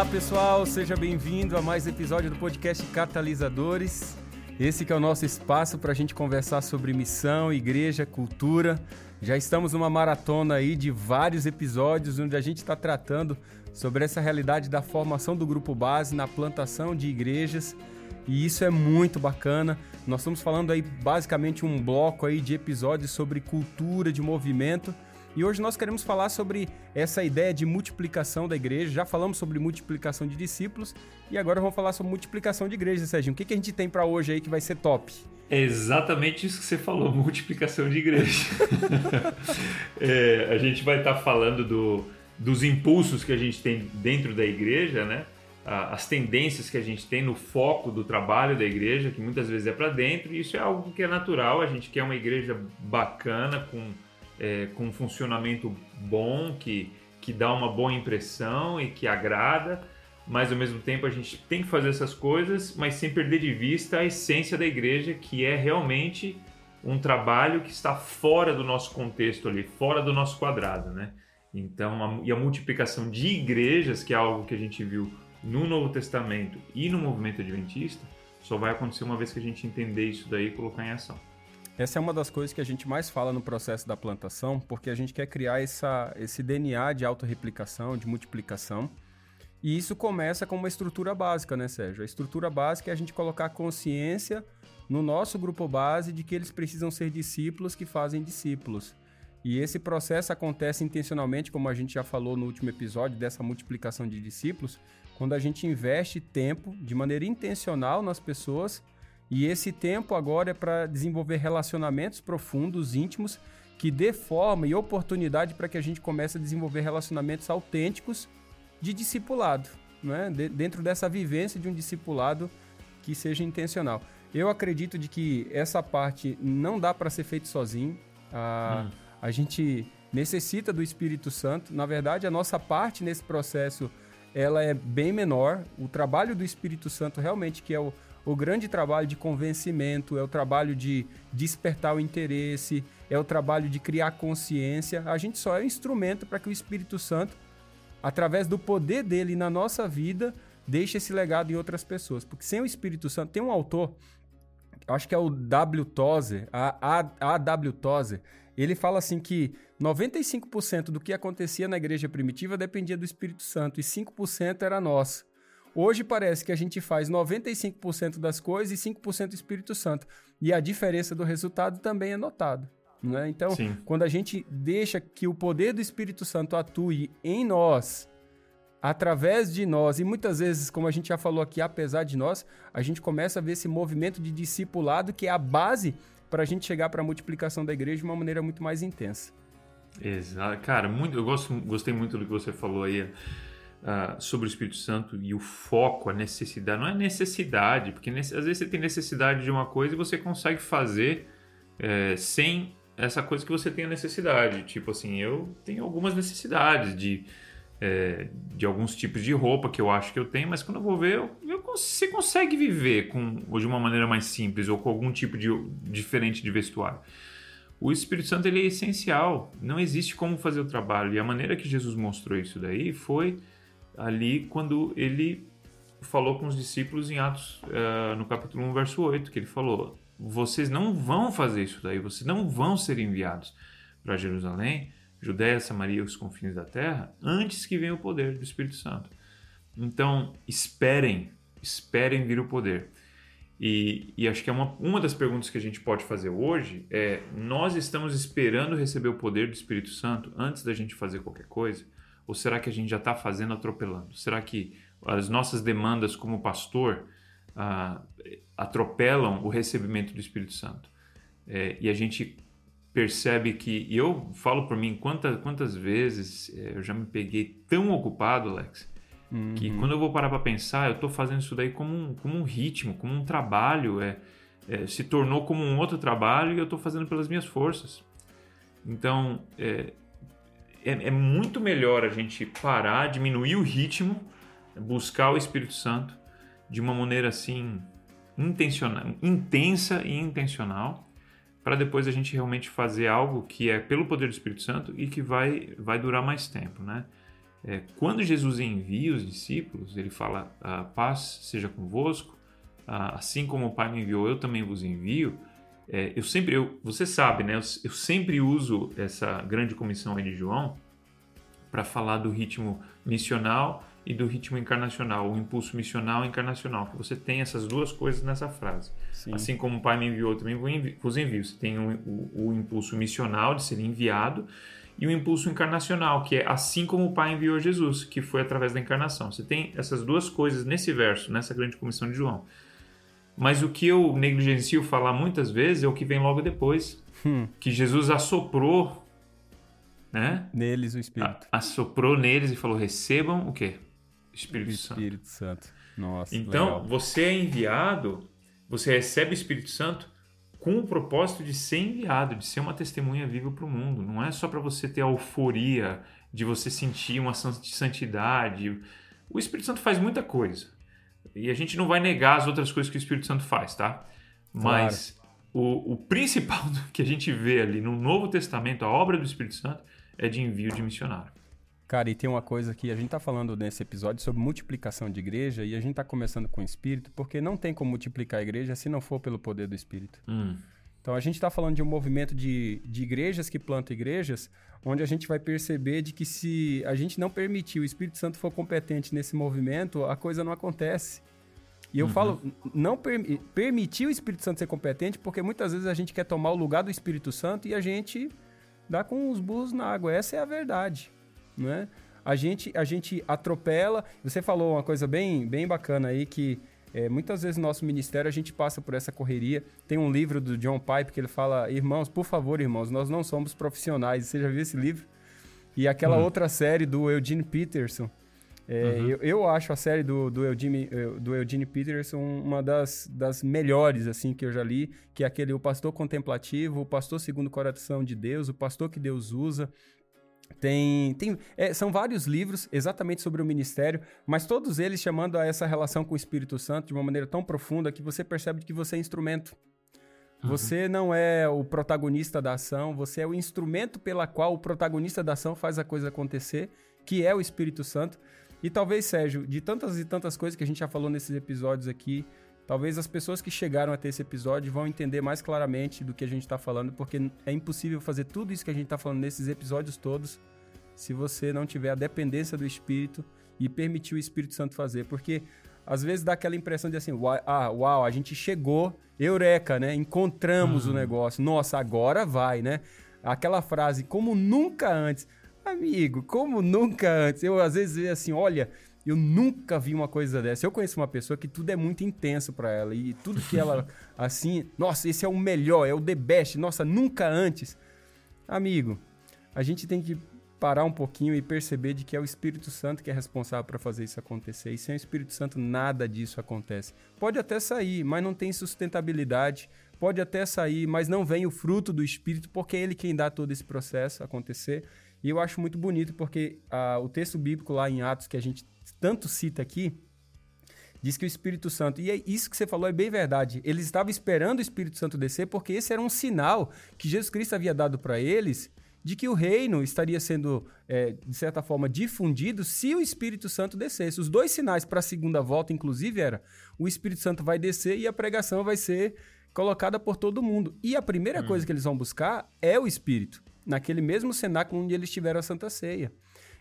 Olá pessoal, seja bem-vindo a mais episódio do podcast Catalisadores. Esse que é o nosso espaço para a gente conversar sobre missão, igreja, cultura. Já estamos numa maratona aí de vários episódios onde a gente está tratando sobre essa realidade da formação do grupo base na plantação de igrejas. E isso é muito bacana. Nós estamos falando aí basicamente um bloco aí de episódios sobre cultura de movimento e hoje nós queremos falar sobre essa ideia de multiplicação da igreja. Já falamos sobre multiplicação de discípulos e agora vamos falar sobre multiplicação de igrejas, Sérgio. O que, que a gente tem para hoje aí que vai ser top? É exatamente isso que você falou, multiplicação de igreja. é, a gente vai estar tá falando do, dos impulsos que a gente tem dentro da igreja, né? as tendências que a gente tem no foco do trabalho da igreja, que muitas vezes é para dentro, e isso é algo que é natural. A gente quer uma igreja bacana, com é, com um funcionamento bom, que, que dá uma boa impressão e que agrada, mas ao mesmo tempo a gente tem que fazer essas coisas, mas sem perder de vista a essência da igreja, que é realmente um trabalho que está fora do nosso contexto ali, fora do nosso quadrado, né? Então, a, e a multiplicação de igrejas, que é algo que a gente viu no Novo Testamento e no movimento adventista, só vai acontecer uma vez que a gente entender isso daí e colocar em ação. Essa é uma das coisas que a gente mais fala no processo da plantação, porque a gente quer criar essa, esse DNA de autorreplicação, de multiplicação. E isso começa com uma estrutura básica, né, Sérgio? A estrutura básica é a gente colocar consciência no nosso grupo base de que eles precisam ser discípulos que fazem discípulos. E esse processo acontece intencionalmente, como a gente já falou no último episódio, dessa multiplicação de discípulos, quando a gente investe tempo de maneira intencional nas pessoas e esse tempo agora é para desenvolver relacionamentos profundos, íntimos, que dê forma e oportunidade para que a gente comece a desenvolver relacionamentos autênticos de discipulado, né? De, dentro dessa vivência de um discipulado que seja intencional. Eu acredito de que essa parte não dá para ser feito sozinho. A, hum. a gente necessita do Espírito Santo. Na verdade, a nossa parte nesse processo ela é bem menor. O trabalho do Espírito Santo realmente que é o o grande trabalho de convencimento, é o trabalho de despertar o interesse, é o trabalho de criar consciência. A gente só é um instrumento para que o Espírito Santo, através do poder dele na nossa vida, deixe esse legado em outras pessoas. Porque sem o Espírito Santo, tem um autor, acho que é o W. Tozer, a, a, a W. Tozer, ele fala assim que 95% do que acontecia na igreja primitiva dependia do Espírito Santo e 5% era nosso. Hoje parece que a gente faz 95% das coisas e 5% Espírito Santo. E a diferença do resultado também é notada. Né? Então, Sim. quando a gente deixa que o poder do Espírito Santo atue em nós, através de nós, e muitas vezes, como a gente já falou aqui, apesar de nós, a gente começa a ver esse movimento de discipulado que é a base para a gente chegar para a multiplicação da igreja de uma maneira muito mais intensa. Exato. Cara, muito, eu gosto, gostei muito do que você falou aí uh, sobre o Espírito Santo e o foco, a necessidade. Não é necessidade, porque às vezes você tem necessidade de uma coisa e você consegue fazer é, sem essa coisa que você tem a necessidade. Tipo assim, eu tenho algumas necessidades de, é, de alguns tipos de roupa que eu acho que eu tenho, mas quando eu vou ver, eu, eu, você consegue viver com, ou de uma maneira mais simples ou com algum tipo de diferente de vestuário. O Espírito Santo ele é essencial, não existe como fazer o trabalho. E a maneira que Jesus mostrou isso daí foi ali quando ele falou com os discípulos em Atos, uh, no capítulo 1, verso 8, que ele falou: Vocês não vão fazer isso daí, vocês não vão ser enviados para Jerusalém, Judéia, Samaria e os confins da terra, antes que venha o poder do Espírito Santo. Então, esperem, esperem vir o poder. E, e, acho que é uma, uma das perguntas que a gente pode fazer hoje é: nós estamos esperando receber o poder do Espírito Santo antes da gente fazer qualquer coisa? Ou será que a gente já está fazendo atropelando? Será que as nossas demandas como pastor ah, atropelam o recebimento do Espírito Santo? É, e a gente percebe que, e eu falo por mim, quantas, quantas vezes é, eu já me peguei tão ocupado, Alex, uhum. que quando eu vou parar para pensar, eu estou fazendo isso daí como um, como um ritmo, como um trabalho, é, é se tornou como um outro trabalho e eu estou fazendo pelas minhas forças. Então, é, é, é muito melhor a gente parar, diminuir o ritmo, buscar o Espírito Santo de uma maneira assim intencional, intensa e intencional, para depois a gente realmente fazer algo que é pelo poder do Espírito Santo e que vai, vai durar mais tempo, né? É, quando Jesus envia os discípulos, ele fala: paz seja convosco, assim como o Pai me enviou, eu também vos envio. É, eu sempre, eu, você sabe, né? Eu, eu, sempre uso essa grande comissão aí de João para falar do ritmo missional e do ritmo encarnacional, o impulso missional e encarnacional, que você tem essas duas coisas nessa frase. Sim. Assim como o Pai me enviou, também vos envio. Você tem o, o, o impulso missional de ser enviado e o impulso encarnacional, que é assim como o Pai enviou Jesus, que foi através da encarnação. Você tem essas duas coisas nesse verso, nessa grande comissão de João. Mas o que eu negligencio falar muitas vezes é o que vem logo depois, hum. que Jesus assoprou, né? Neles o Espírito. A, assoprou neles e falou: recebam o quê? Espírito, Espírito Santo. Santo. Nossa. Então, legal. você é enviado, você recebe o Espírito Santo com o propósito de ser enviado, de ser uma testemunha viva para o mundo. Não é só para você ter a euforia de você sentir uma santidade. O Espírito Santo faz muita coisa. E a gente não vai negar as outras coisas que o Espírito Santo faz, tá? Mas claro. o, o principal que a gente vê ali no Novo Testamento, a obra do Espírito Santo, é de envio de missionário. Cara, e tem uma coisa que a gente está falando nesse episódio sobre multiplicação de igreja e a gente está começando com o Espírito, porque não tem como multiplicar a igreja se não for pelo poder do Espírito. Hum. Então a gente está falando de um movimento de, de igrejas que plantam igrejas, onde a gente vai perceber de que se a gente não permitir o Espírito Santo for competente nesse movimento, a coisa não acontece. E eu uhum. falo, não per, permitir o Espírito Santo ser competente, porque muitas vezes a gente quer tomar o lugar do Espírito Santo e a gente dá com os burros na água. Essa é a verdade né? A gente, a gente atropela. Você falou uma coisa bem, bem bacana aí que é, muitas vezes no nosso ministério a gente passa por essa correria. Tem um livro do John Pipe que ele fala: Irmãos, por favor, irmãos, nós não somos profissionais. Você já viu esse livro? E aquela uhum. outra série do Eugene Peterson. É, uhum. eu, eu, acho a série do, do, Eugene, eh, do Eugene Peterson uma das, das melhores assim que eu já li, que é aquele O Pastor Contemplativo, O Pastor Segundo o Coração de Deus, O Pastor que Deus Usa. Tem, tem é, são vários livros exatamente sobre o ministério, mas todos eles chamando a essa relação com o Espírito Santo de uma maneira tão profunda que você percebe que você é instrumento. Uhum. Você não é o protagonista da ação, você é o instrumento pela qual o protagonista da ação faz a coisa acontecer, que é o Espírito Santo. E talvez, Sérgio, de tantas e tantas coisas que a gente já falou nesses episódios aqui, talvez as pessoas que chegaram até esse episódio vão entender mais claramente do que a gente está falando, porque é impossível fazer tudo isso que a gente está falando nesses episódios todos se você não tiver a dependência do Espírito e permitir o Espírito Santo fazer. Porque às vezes dá aquela impressão de assim, ah, uau, a gente chegou, eureka, né? Encontramos uhum. o negócio. Nossa, agora vai, né? Aquela frase, como nunca antes. Amigo, como nunca antes. Eu às vezes vejo assim, olha, eu nunca vi uma coisa dessa. Eu conheço uma pessoa que tudo é muito intenso para ela e tudo que ela assim, nossa, esse é o melhor, é o the best, nossa, nunca antes. Amigo, a gente tem que parar um pouquinho e perceber de que é o Espírito Santo que é responsável para fazer isso acontecer. E sem o Espírito Santo nada disso acontece. Pode até sair, mas não tem sustentabilidade. Pode até sair, mas não vem o fruto do Espírito, porque é ele quem dá todo esse processo acontecer. E eu acho muito bonito porque ah, o texto bíblico lá em Atos que a gente tanto cita aqui, diz que o Espírito Santo, e é isso que você falou é bem verdade, eles estavam esperando o Espírito Santo descer porque esse era um sinal que Jesus Cristo havia dado para eles de que o reino estaria sendo, é, de certa forma, difundido se o Espírito Santo descesse. Os dois sinais para a segunda volta, inclusive, era o Espírito Santo vai descer e a pregação vai ser colocada por todo mundo. E a primeira hum. coisa que eles vão buscar é o Espírito, naquele mesmo cenáculo onde eles tiveram a Santa Ceia.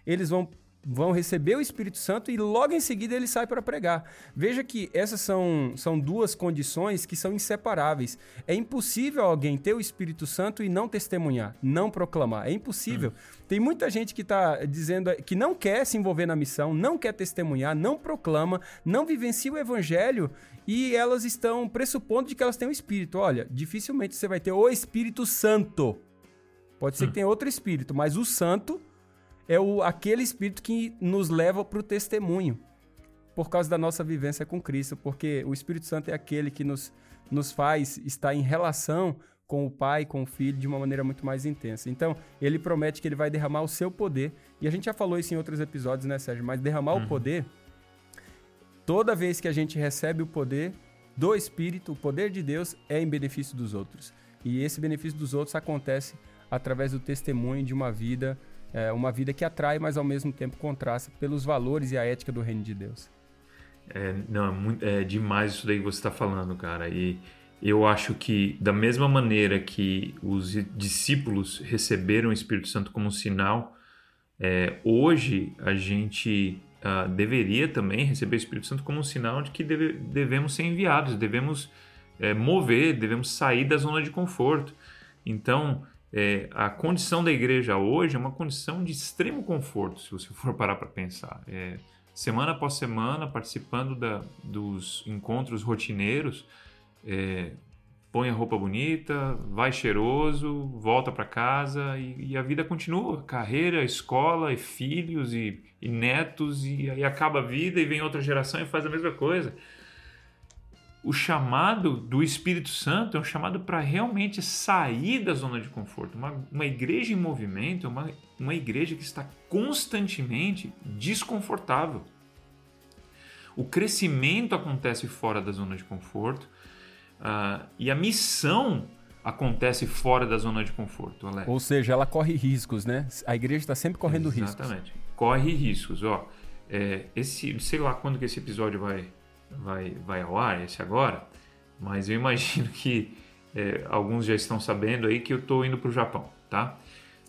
Eles vão vão receber o Espírito Santo e logo em seguida ele sai para pregar. Veja que essas são, são duas condições que são inseparáveis. É impossível alguém ter o Espírito Santo e não testemunhar, não proclamar. É impossível. Hum. Tem muita gente que está dizendo que não quer se envolver na missão, não quer testemunhar, não proclama, não vivencia o evangelho e elas estão pressupondo de que elas têm o Espírito. Olha, dificilmente você vai ter o Espírito Santo. Pode ser hum. que tenha outro Espírito, mas o Santo é o, aquele espírito que nos leva para o testemunho, por causa da nossa vivência com Cristo, porque o Espírito Santo é aquele que nos, nos faz estar em relação com o Pai, com o Filho, de uma maneira muito mais intensa. Então, ele promete que ele vai derramar o seu poder, e a gente já falou isso em outros episódios, né, Sérgio? Mas derramar uhum. o poder, toda vez que a gente recebe o poder do Espírito, o poder de Deus é em benefício dos outros. E esse benefício dos outros acontece através do testemunho de uma vida é, uma vida que atrai, mas ao mesmo tempo contrasta pelos valores e a ética do reino de Deus. É, não, é, muito, é demais isso daí que você está falando, cara. E eu acho que, da mesma maneira que os discípulos receberam o Espírito Santo como um sinal, é, hoje a gente uh, deveria também receber o Espírito Santo como um sinal de que deve, devemos ser enviados, devemos é, mover, devemos sair da zona de conforto. Então, é, a condição da igreja hoje é uma condição de extremo conforto, se você for parar para pensar. É, semana após semana, participando da, dos encontros rotineiros, é, põe a roupa bonita, vai cheiroso, volta para casa e, e, a vida continua. Carreira, escola, e filhos e, e netos, e aí acaba a vida e vem outra geração e faz a mesma coisa o chamado do Espírito Santo é um chamado para realmente sair da zona de conforto. Uma, uma igreja em movimento é uma, uma igreja que está constantemente desconfortável. O crescimento acontece fora da zona de conforto uh, e a missão acontece fora da zona de conforto, Alex. Ou seja, ela corre riscos, né? A igreja está sempre correndo Exatamente. riscos. Exatamente. Corre riscos. Ó, é, esse, sei lá quando que esse episódio vai vai, vai ao ar, esse agora, mas eu imagino que é, alguns já estão sabendo aí que eu estou indo para o Japão, tá?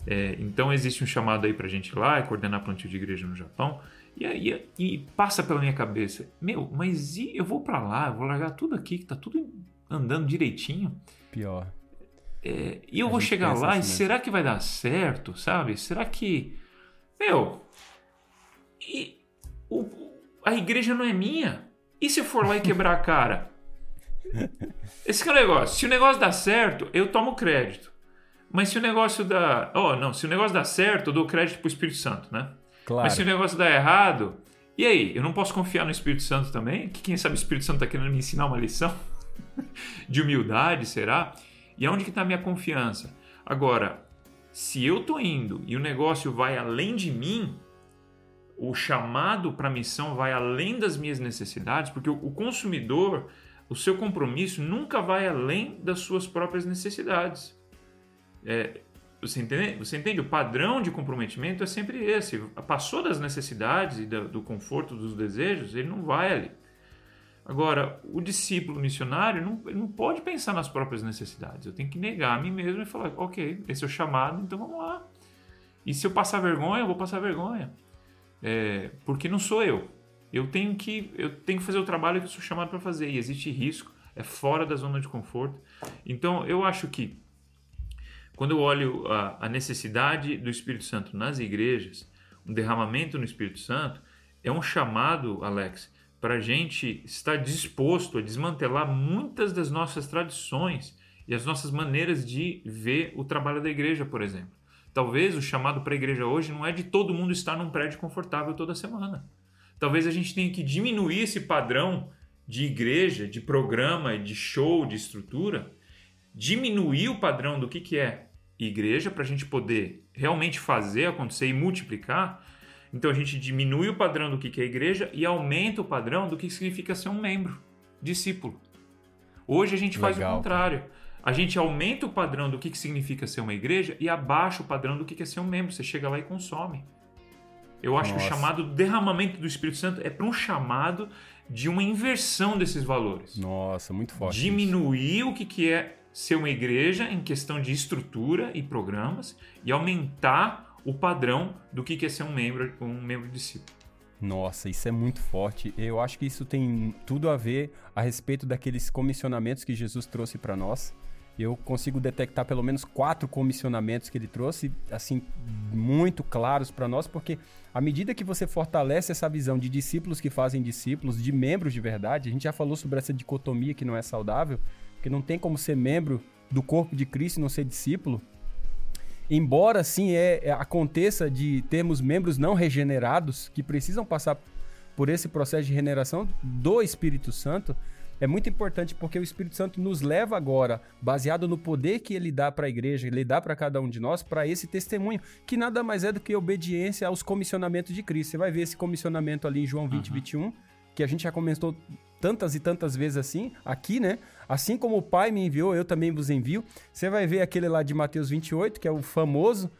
É, então existe um chamado aí para a gente ir lá e coordenar plantio de igreja no Japão. E, e, e passa pela minha cabeça, meu, mas e eu vou para lá, eu vou largar tudo aqui que tá tudo andando direitinho. Pior. É, e eu a vou chegar lá assim e será que vai dar certo, sabe? Será que, meu, e, o, a igreja não é minha? E se eu for lá e quebrar a cara? Esse é o negócio. Se o negócio dá certo, eu tomo crédito. Mas se o negócio dá. Oh, não. Se o negócio dá certo, eu dou crédito pro Espírito Santo, né? Claro. Mas se o negócio dá errado. E aí? Eu não posso confiar no Espírito Santo também? Que quem sabe o Espírito Santo tá querendo me ensinar uma lição? De humildade, será? E aonde que tá a minha confiança? Agora, se eu tô indo e o negócio vai além de mim, o chamado para a missão vai além das minhas necessidades, porque o consumidor, o seu compromisso nunca vai além das suas próprias necessidades. É, você, entende? você entende? O padrão de comprometimento é sempre esse. Passou das necessidades e do conforto dos desejos, ele não vai ali. Agora, o discípulo missionário não, não pode pensar nas próprias necessidades. Eu tenho que negar a mim mesmo e falar: ok, esse é o chamado, então vamos lá. E se eu passar vergonha, eu vou passar vergonha. É, porque não sou eu. Eu tenho que eu tenho que fazer o trabalho que eu sou chamado para fazer e existe risco, é fora da zona de conforto. Então eu acho que quando eu olho a, a necessidade do Espírito Santo nas igrejas, um derramamento no Espírito Santo é um chamado, Alex, para a gente estar disposto a desmantelar muitas das nossas tradições e as nossas maneiras de ver o trabalho da igreja, por exemplo. Talvez o chamado para a igreja hoje não é de todo mundo estar num prédio confortável toda semana. Talvez a gente tenha que diminuir esse padrão de igreja, de programa, de show, de estrutura, diminuir o padrão do que, que é igreja para a gente poder realmente fazer acontecer e multiplicar. Então a gente diminui o padrão do que, que é igreja e aumenta o padrão do que significa ser um membro, discípulo. Hoje a gente faz Legal, o contrário. Cara a gente aumenta o padrão do que, que significa ser uma igreja e abaixa o padrão do que, que é ser um membro. Você chega lá e consome. Eu acho Nossa. que o chamado derramamento do Espírito Santo é para um chamado de uma inversão desses valores. Nossa, muito forte. Diminuir isso. o que, que é ser uma igreja em questão de estrutura e programas e aumentar o padrão do que, que é ser um membro, um membro discípulo. Nossa, isso é muito forte. Eu acho que isso tem tudo a ver a respeito daqueles comissionamentos que Jesus trouxe para nós eu consigo detectar pelo menos quatro comissionamentos que ele trouxe, assim, muito claros para nós, porque à medida que você fortalece essa visão de discípulos que fazem discípulos, de membros de verdade, a gente já falou sobre essa dicotomia que não é saudável, que não tem como ser membro do corpo de Cristo e não ser discípulo. Embora sim é, é, aconteça de termos membros não regenerados que precisam passar por esse processo de regeneração do Espírito Santo, é muito importante porque o Espírito Santo nos leva agora, baseado no poder que ele dá para a igreja, ele dá para cada um de nós, para esse testemunho, que nada mais é do que obediência aos comissionamentos de Cristo. Você vai ver esse comissionamento ali em João 20, uhum. 21, que a gente já comentou tantas e tantas vezes assim, aqui, né? Assim como o Pai me enviou, eu também vos envio. Você vai ver aquele lá de Mateus 28, que é o famoso,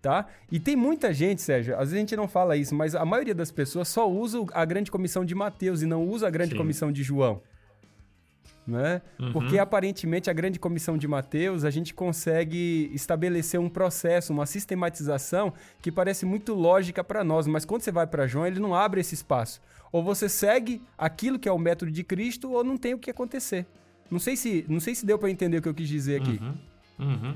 tá? E tem muita gente, Sérgio, às vezes a gente não fala isso, mas a maioria das pessoas só usa a grande comissão de Mateus e não usa a grande Sim. comissão de João. Né? Uhum. Porque aparentemente a grande comissão de Mateus a gente consegue estabelecer um processo, uma sistematização que parece muito lógica para nós, mas quando você vai para João ele não abre esse espaço. Ou você segue aquilo que é o método de Cristo ou não tem o que acontecer. Não sei se, não sei se deu para entender o que eu quis dizer aqui. Uhum. Uhum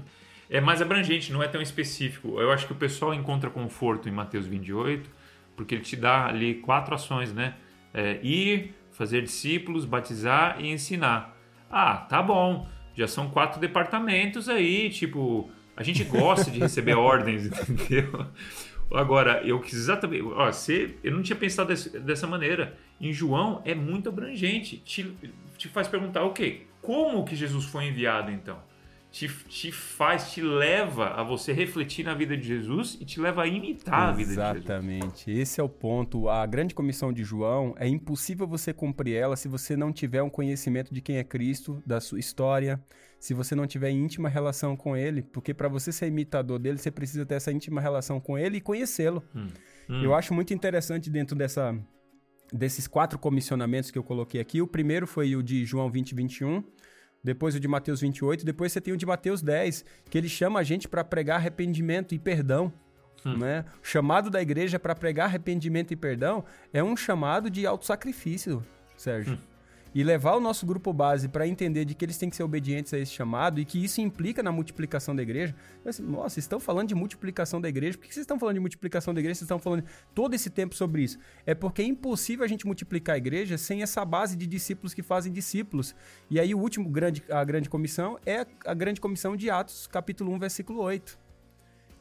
é mais abrangente, não é tão específico. Eu acho que o pessoal encontra conforto em Mateus 28, porque ele te dá ali quatro ações, né? É, ir, fazer discípulos, batizar e ensinar. Ah, tá bom. Já são quatro departamentos aí, tipo, a gente gosta de receber ordens, entendeu? Agora, eu quis exatamente. Ó, você, eu não tinha pensado desse, dessa maneira. Em João é muito abrangente. Te, te faz perguntar, ok, como que Jesus foi enviado então? Te, te faz, te leva a você refletir na vida de Jesus e te leva a imitar Exatamente. a vida de Jesus. Exatamente. Esse é o ponto. A grande comissão de João é impossível você cumprir ela se você não tiver um conhecimento de quem é Cristo, da sua história, se você não tiver íntima relação com ele, porque para você ser imitador dele, você precisa ter essa íntima relação com ele e conhecê-lo. Hum. Hum. Eu acho muito interessante dentro dessa desses quatro comissionamentos que eu coloquei aqui. O primeiro foi o de João 20, 21 depois o de Mateus 28, depois você tem o de Mateus 10, que ele chama a gente para pregar arrependimento e perdão. Hum. Né? O chamado da igreja para pregar arrependimento e perdão é um chamado de autossacrifício, Sérgio. Hum e levar o nosso grupo base para entender de que eles têm que ser obedientes a esse chamado e que isso implica na multiplicação da igreja. Assim, Nossa, estão falando de multiplicação da igreja? Por que vocês estão falando de multiplicação da igreja? Vocês estão falando todo esse tempo sobre isso? É porque é impossível a gente multiplicar a igreja sem essa base de discípulos que fazem discípulos. E aí o último grande, a grande comissão é a grande comissão de Atos, capítulo 1, versículo 8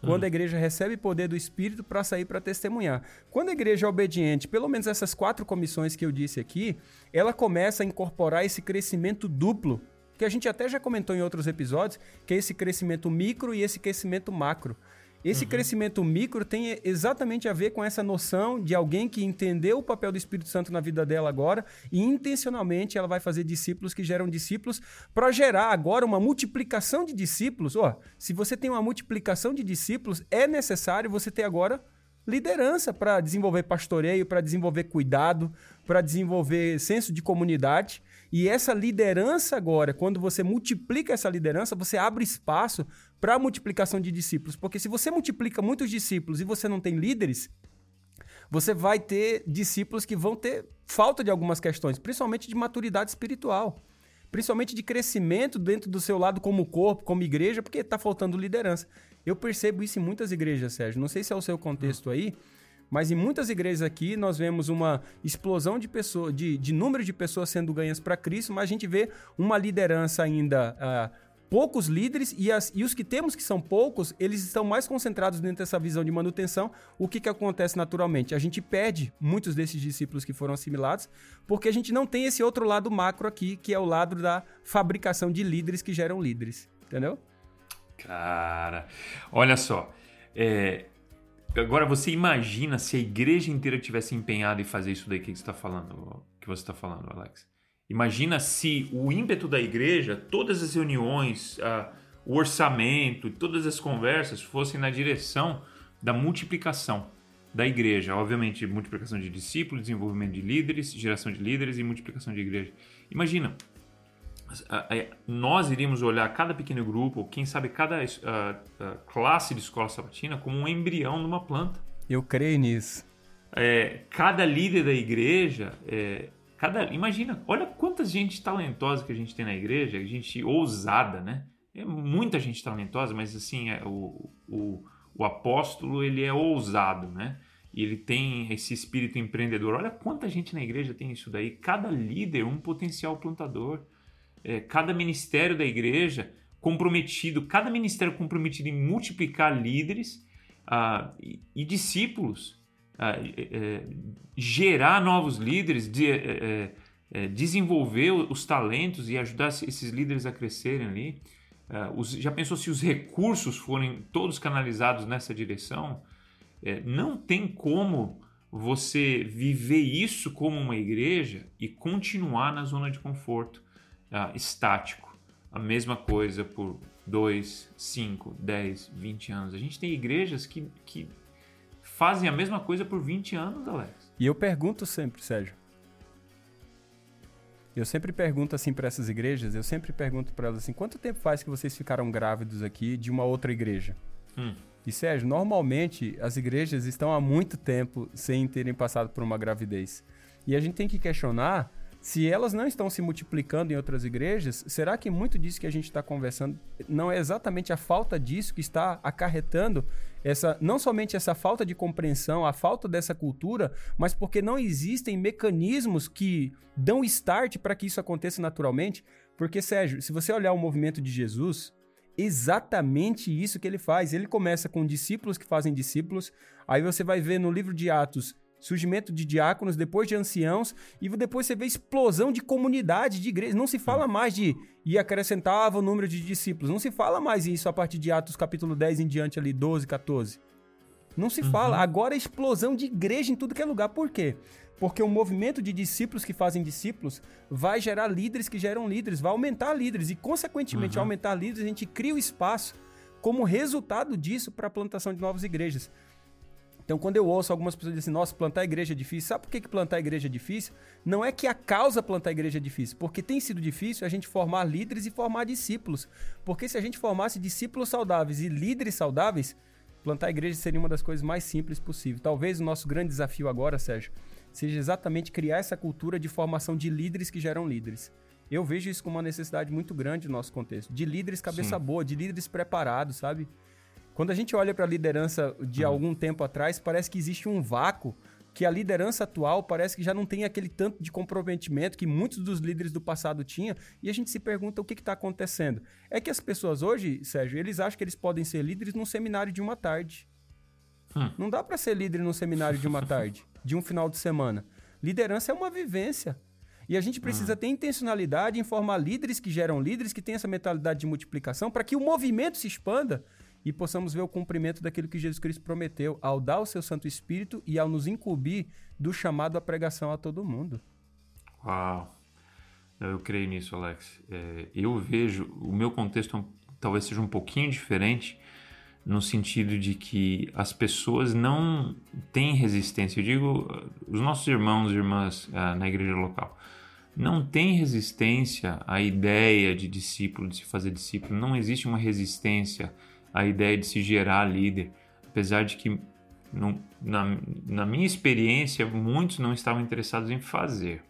quando a igreja recebe poder do Espírito para sair para testemunhar. Quando a igreja é obediente, pelo menos essas quatro comissões que eu disse aqui, ela começa a incorporar esse crescimento duplo, que a gente até já comentou em outros episódios, que é esse crescimento micro e esse crescimento macro. Esse uhum. crescimento micro tem exatamente a ver com essa noção de alguém que entendeu o papel do Espírito Santo na vida dela agora e intencionalmente ela vai fazer discípulos que geram discípulos para gerar agora uma multiplicação de discípulos. Ó, se você tem uma multiplicação de discípulos, é necessário você ter agora liderança para desenvolver pastoreio, para desenvolver cuidado, para desenvolver senso de comunidade. E essa liderança agora, quando você multiplica essa liderança, você abre espaço para a multiplicação de discípulos. Porque se você multiplica muitos discípulos e você não tem líderes, você vai ter discípulos que vão ter falta de algumas questões, principalmente de maturidade espiritual, principalmente de crescimento dentro do seu lado como corpo, como igreja, porque está faltando liderança. Eu percebo isso em muitas igrejas, Sérgio. Não sei se é o seu contexto aí, mas em muitas igrejas aqui nós vemos uma explosão de pessoas, de, de número de pessoas sendo ganhas para Cristo, mas a gente vê uma liderança ainda. Uh, poucos líderes e, as, e, os que temos que são poucos, eles estão mais concentrados dentro dessa visão de manutenção. O que, que acontece naturalmente? A gente perde muitos desses discípulos que foram assimilados, porque a gente não tem esse outro lado macro aqui, que é o lado da fabricação de líderes que geram líderes. Entendeu? Cara, olha só. É, Agora você imagina se a igreja inteira tivesse empenhada em fazer isso daí que você está falando, que você está falando, Alex. Imagina se o ímpeto da igreja, todas as reuniões, o orçamento, todas as conversas fossem na direção da multiplicação da igreja. Obviamente, multiplicação de discípulos, desenvolvimento de líderes, geração de líderes e multiplicação de igreja. Imagina, nós iríamos olhar cada pequeno grupo, ou quem sabe cada uh, uh, classe de escola sabatina, como um embrião numa planta. Eu creio nisso. É, cada líder da igreja, é, cada, imagina, olha quanta gente talentosa que a gente tem na igreja, gente ousada, né? É muita gente talentosa, mas assim, é, o, o, o apóstolo ele é ousado, né? E ele tem esse espírito empreendedor. Olha quanta gente na igreja tem isso daí. Cada líder um potencial plantador é, cada ministério da igreja comprometido, cada ministério comprometido em multiplicar líderes ah, e, e, discípulos, gerar novos líderes, de, é, é, é desenvolver os talentos e ajudar esses líderes a crescerem ali. Já pensou se os recursos forem todos canalizados nessa direção? É, não tem como você viver isso como uma igreja e continuar na zona de conforto estático. A mesma coisa por 2, 5, 10, 20 anos. A gente tem igrejas que, que fazem a mesma coisa por 20 anos, Alex. E eu pergunto sempre, Sérgio. Eu sempre pergunto assim para essas igrejas, eu sempre pergunto para elas assim, quanto tempo faz que vocês ficaram grávidos aqui de uma outra igreja? Hum. E Sérgio, normalmente as igrejas estão há muito tempo sem terem passado por uma gravidez. E a gente tem que questionar se elas não estão se multiplicando em outras igrejas, será que muito disso que a gente está conversando não é exatamente a falta disso que está acarretando essa não somente essa falta de compreensão, a falta dessa cultura, mas porque não existem mecanismos que dão start para que isso aconteça naturalmente? Porque Sérgio, se você olhar o movimento de Jesus, exatamente isso que ele faz. Ele começa com discípulos que fazem discípulos. Aí você vai ver no livro de Atos surgimento de diáconos, depois de anciãos, e depois você vê explosão de comunidade, de igreja. Não se fala mais de e acrescentava o número de discípulos. Não se fala mais isso a partir de Atos capítulo 10 em diante ali, 12, 14. Não se uhum. fala. Agora é explosão de igreja em tudo que é lugar. Por quê? Porque o movimento de discípulos que fazem discípulos vai gerar líderes que geram líderes, vai aumentar líderes e, consequentemente, uhum. aumentar líderes, a gente cria o espaço como resultado disso para a plantação de novas igrejas. Então, quando eu ouço algumas pessoas dizendo assim, nossa, plantar igreja é difícil, sabe por que, que plantar igreja é difícil? Não é que a causa plantar igreja é difícil, porque tem sido difícil a gente formar líderes e formar discípulos. Porque se a gente formasse discípulos saudáveis e líderes saudáveis, plantar igreja seria uma das coisas mais simples possível. Talvez o nosso grande desafio agora, Sérgio, seja exatamente criar essa cultura de formação de líderes que geram líderes. Eu vejo isso como uma necessidade muito grande no nosso contexto, de líderes cabeça Sim. boa, de líderes preparados, sabe? Quando a gente olha para a liderança de uhum. algum tempo atrás, parece que existe um vácuo que a liderança atual parece que já não tem aquele tanto de comprometimento que muitos dos líderes do passado tinham, e a gente se pergunta o que está acontecendo. É que as pessoas hoje, Sérgio, eles acham que eles podem ser líderes num seminário de uma tarde. Hum. Não dá para ser líder num seminário de uma tarde, de um final de semana. Liderança é uma vivência. E a gente precisa hum. ter intencionalidade em formar líderes que geram líderes que têm essa mentalidade de multiplicação para que o movimento se expanda e possamos ver o cumprimento daquilo que Jesus Cristo prometeu ao dar o seu Santo Espírito e ao nos incumbir do chamado à pregação a todo mundo. Uau! Eu creio nisso, Alex. É, eu vejo, o meu contexto talvez seja um pouquinho diferente, no sentido de que as pessoas não têm resistência. Eu digo, os nossos irmãos e irmãs ah, na igreja local não têm resistência à ideia de discípulo, de se fazer discípulo. Não existe uma resistência a ideia de se gerar líder, apesar de que na, na minha experiência muitos não estavam interessados em fazer.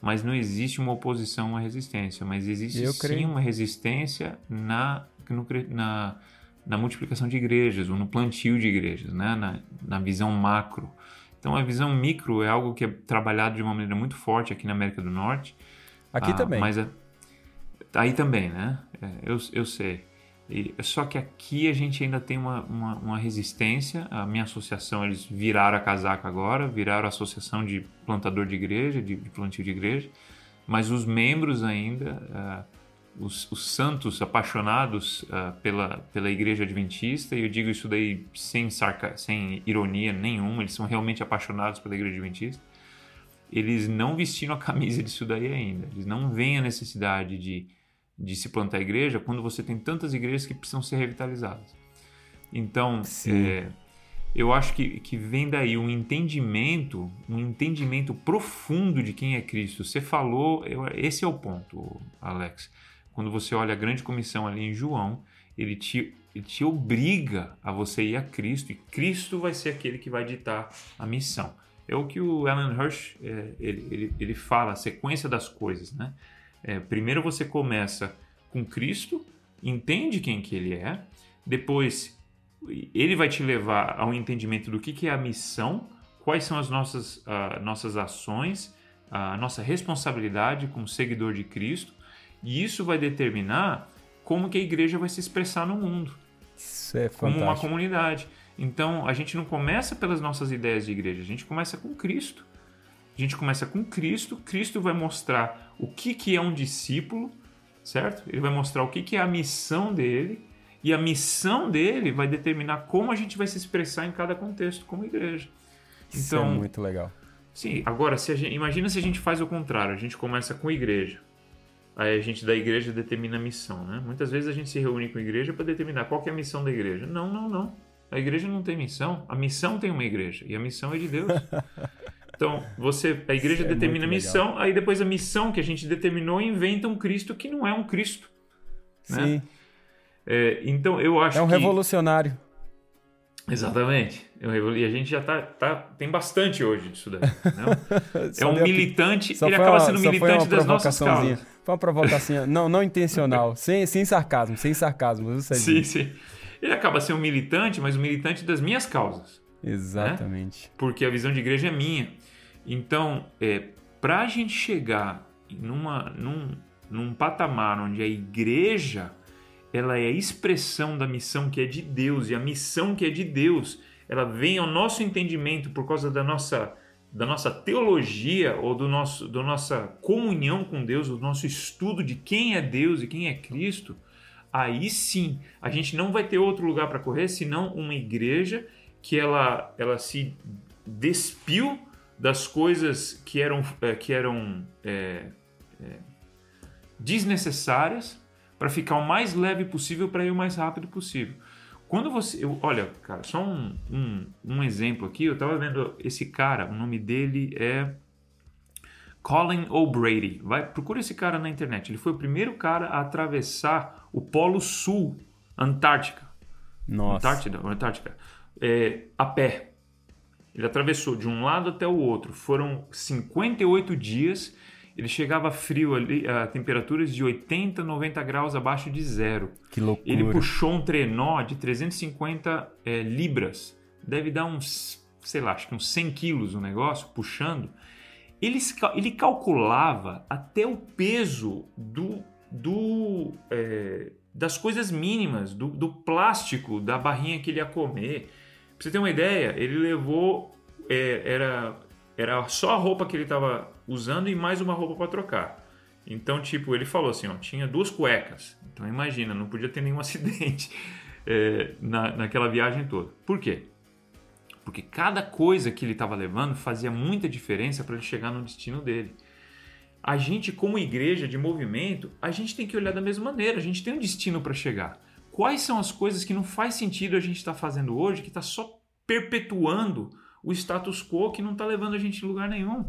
Mas não existe uma oposição, uma resistência, mas existe Eu sim creio. uma resistência na, no, na, na multiplicação de igrejas, ou no plantio de igrejas, né? na, na visão macro. Então a visão micro é algo que é trabalhado de uma maneira muito forte aqui na América do Norte. Aqui ah, também. Mas é, aí também, né? É, eu, eu sei. E, só que aqui a gente ainda tem uma, uma, uma, resistência. A minha associação, eles viraram a casaca agora, viraram a associação de plantador de igreja, de, de plantio de igreja, mas os membros ainda, uh, os, os, santos apaixonados uh, pela, pela igreja adventista, e eu digo isso daí sem, sarca, sem ironia nenhuma, eles são realmente apaixonados pela igreja adventista, eles não vestiram a camisa disso daí ainda, eles não veem a necessidade de de se plantar igreja quando você tem tantas igrejas que precisam ser revitalizadas. Então, é, eu acho que, que vem daí um entendimento, um entendimento profundo de quem é Cristo. Você falou, eu, esse é o ponto, Alex. Quando você olha a grande comissão ali em João, ele te, ele te obriga a você ir a Cristo, e Cristo vai ser aquele que vai ditar a missão. É o que o Alan Hirsch é, ele, ele, ele fala, a sequência das coisas, né? É, primeiro você começa com Cristo, entende quem que ele é, depois ele vai te levar ao entendimento do que, que é a missão, quais são as nossas, uh, nossas ações, a nossa responsabilidade como seguidor de Cristo, e isso vai determinar como que a igreja vai se expressar no mundo. Isso é como uma comunidade. Então, a gente não começa pelas nossas ideias de igreja, a gente começa com Cristo. A gente começa com Cristo, Cristo vai mostrar o que, que é um discípulo, certo? Ele vai mostrar o que, que é a missão dele, e a missão dele vai determinar como a gente vai se expressar em cada contexto como igreja. Então, Isso é então, muito legal. Sim, agora, se gente, imagina se a gente faz o contrário, a gente começa com igreja. Aí a gente da igreja determina a missão, né? Muitas vezes a gente se reúne com a igreja para determinar qual é a missão da igreja. Não, não, não. A igreja não tem missão. A missão tem uma igreja e a missão é de Deus. Então, você, a igreja é determina a missão, legal. aí depois a missão que a gente determinou inventa um Cristo que não é um Cristo. Né? Sim. É, então, eu acho É um que... revolucionário. Exatamente. E a gente já tá, tá tem bastante hoje disso daí. Né? é um militante, ele acaba sendo militante das nossas causas. Foi uma provocação, não, não intencional, sem, sem sarcasmo, sem sarcasmo. Sim, sim. Ele acaba sendo um militante, mas um militante das minhas causas. Né? Exatamente. Né? Porque a visão de igreja é minha. Então, é, para a gente chegar numa, num, num patamar onde a igreja ela é a expressão da missão que é de Deus, e a missão que é de Deus, ela vem ao nosso entendimento por causa da nossa, da nossa teologia ou do nosso, da nossa comunhão com Deus, do nosso estudo de quem é Deus e quem é Cristo, aí sim a gente não vai ter outro lugar para correr senão uma igreja que ela, ela se despiu das coisas que eram, eh, que eram é, é, desnecessárias para ficar o mais leve possível para ir o mais rápido possível. Quando você. Eu, olha, cara, só um, um, um exemplo aqui. Eu estava vendo esse cara, o nome dele é Colin O'Brady. Vai, procura esse cara na internet. Ele foi o primeiro cara a atravessar o Polo Sul, Antártica. Nossa. Antártida, Antártica. É, a pé. Ele atravessou de um lado até o outro. Foram 58 dias ele chegava frio ali, a temperaturas de 80, 90 graus abaixo de zero. Que loucura. Ele puxou um trenó de 350 é, libras. Deve dar uns, sei lá, acho que uns 100 quilos o negócio, puxando. Ele, ele calculava até o peso do, do, é, das coisas mínimas, do, do plástico da barrinha que ele ia comer. Pra você ter uma ideia, ele levou. É, era, era só a roupa que ele estava usando e mais uma roupa para trocar. Então, tipo, ele falou assim, ó, tinha duas cuecas. Então, imagina, não podia ter nenhum acidente é, na, naquela viagem toda. Por quê? Porque cada coisa que ele estava levando fazia muita diferença para ele chegar no destino dele. A gente, como igreja de movimento, a gente tem que olhar da mesma maneira. A gente tem um destino para chegar. Quais são as coisas que não faz sentido a gente estar tá fazendo hoje, que está só perpetuando o status quo que não está levando a gente em lugar nenhum?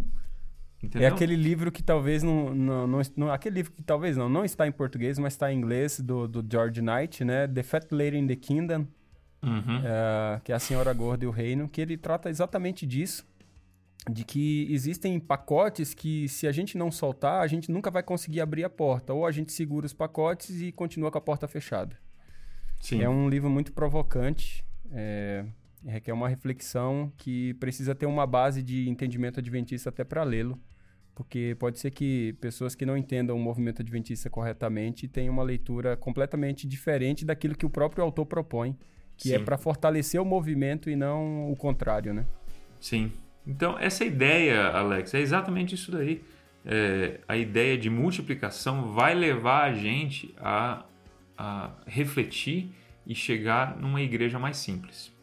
É Entendeu? É aquele livro que talvez não, não, não, não, Aquele livro que talvez não, não está em português, mas está em inglês, do, do George Knight, né? The Fat Lady in the Kingdom, uhum. é, que é a Senhora Gorda e o Reino, que ele trata exatamente disso. De que existem pacotes que, se a gente não soltar, a gente nunca vai conseguir abrir a porta. Ou a gente segura os pacotes e continua com a porta fechada. Sim. É um livro muito provocante. É, requer uma reflexão que precisa ter uma base de entendimento adventista até para lê-lo, porque pode ser que pessoas que não entendam o movimento adventista corretamente tenham uma leitura completamente diferente daquilo que o próprio autor propõe, que é Sim. é para fortalecer o movimento e não o contrário, né? Sim. Então, essa ideia, Alex, é exatamente isso daí. É, a ideia de multiplicação vai levar a gente a, a refletir e chegar numa igreja mais simples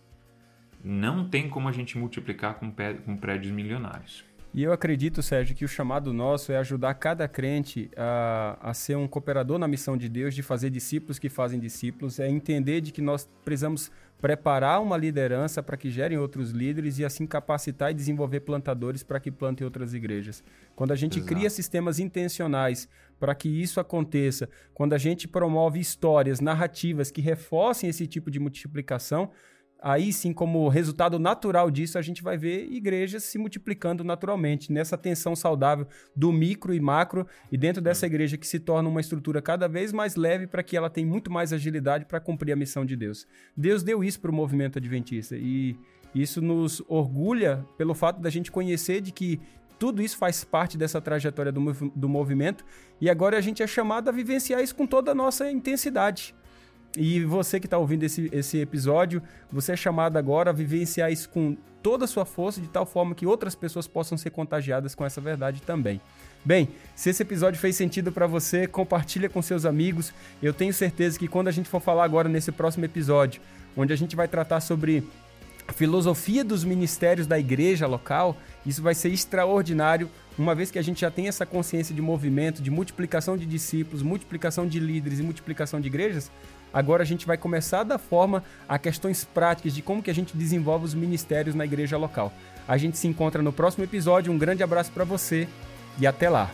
não tem como a gente multiplicar com, com prédios milionários. E eu acredito, Sérgio, que o chamado nosso é ajudar cada crente a, a ser um cooperador na missão de Deus, de fazer discípulos que fazem discípulos, é entender de que nós precisamos preparar uma liderança para que gerem outros líderes e assim capacitar e desenvolver plantadores para que plantem outras igrejas. Quando a gente Exato. cria sistemas intencionais para que isso aconteça, quando a gente promove histórias, narrativas que reforcem esse tipo de multiplicação, aí sim, como resultado natural disso, a gente vai ver igrejas se multiplicando naturalmente, nessa tensão saudável do micro e macro, e dentro dessa igreja que se torna uma estrutura cada vez mais leve para que ela tenha muito mais agilidade para cumprir a missão de Deus. Deus deu isso para o movimento adventista e isso nos orgulha pelo fato da gente conhecer de que tudo isso faz parte dessa trajetória do, do movimento e agora a gente é chamado a vivenciar isso com toda a nossa intensidade. E você que está ouvindo esse, esse episódio, você é chamado agora a vivenciar isso com toda a sua força, de tal forma que outras pessoas possam ser contagiadas com essa verdade também. Bem, se esse episódio fez sentido para você, compartilha com seus amigos. Eu tenho certeza que quando a gente for falar agora nesse próximo episódio, onde a gente vai tratar sobre filosofia dos ministérios da igreja local, isso vai ser extraordinário, uma vez que a gente já tem essa consciência de movimento, de multiplicação de discípulos, multiplicação de líderes e multiplicação de igrejas. Agora a gente vai começar a dar forma a questões práticas de como que a gente desenvolve os ministérios na igreja local. A gente se encontra no próximo episódio. Um grande abraço para você e até lá.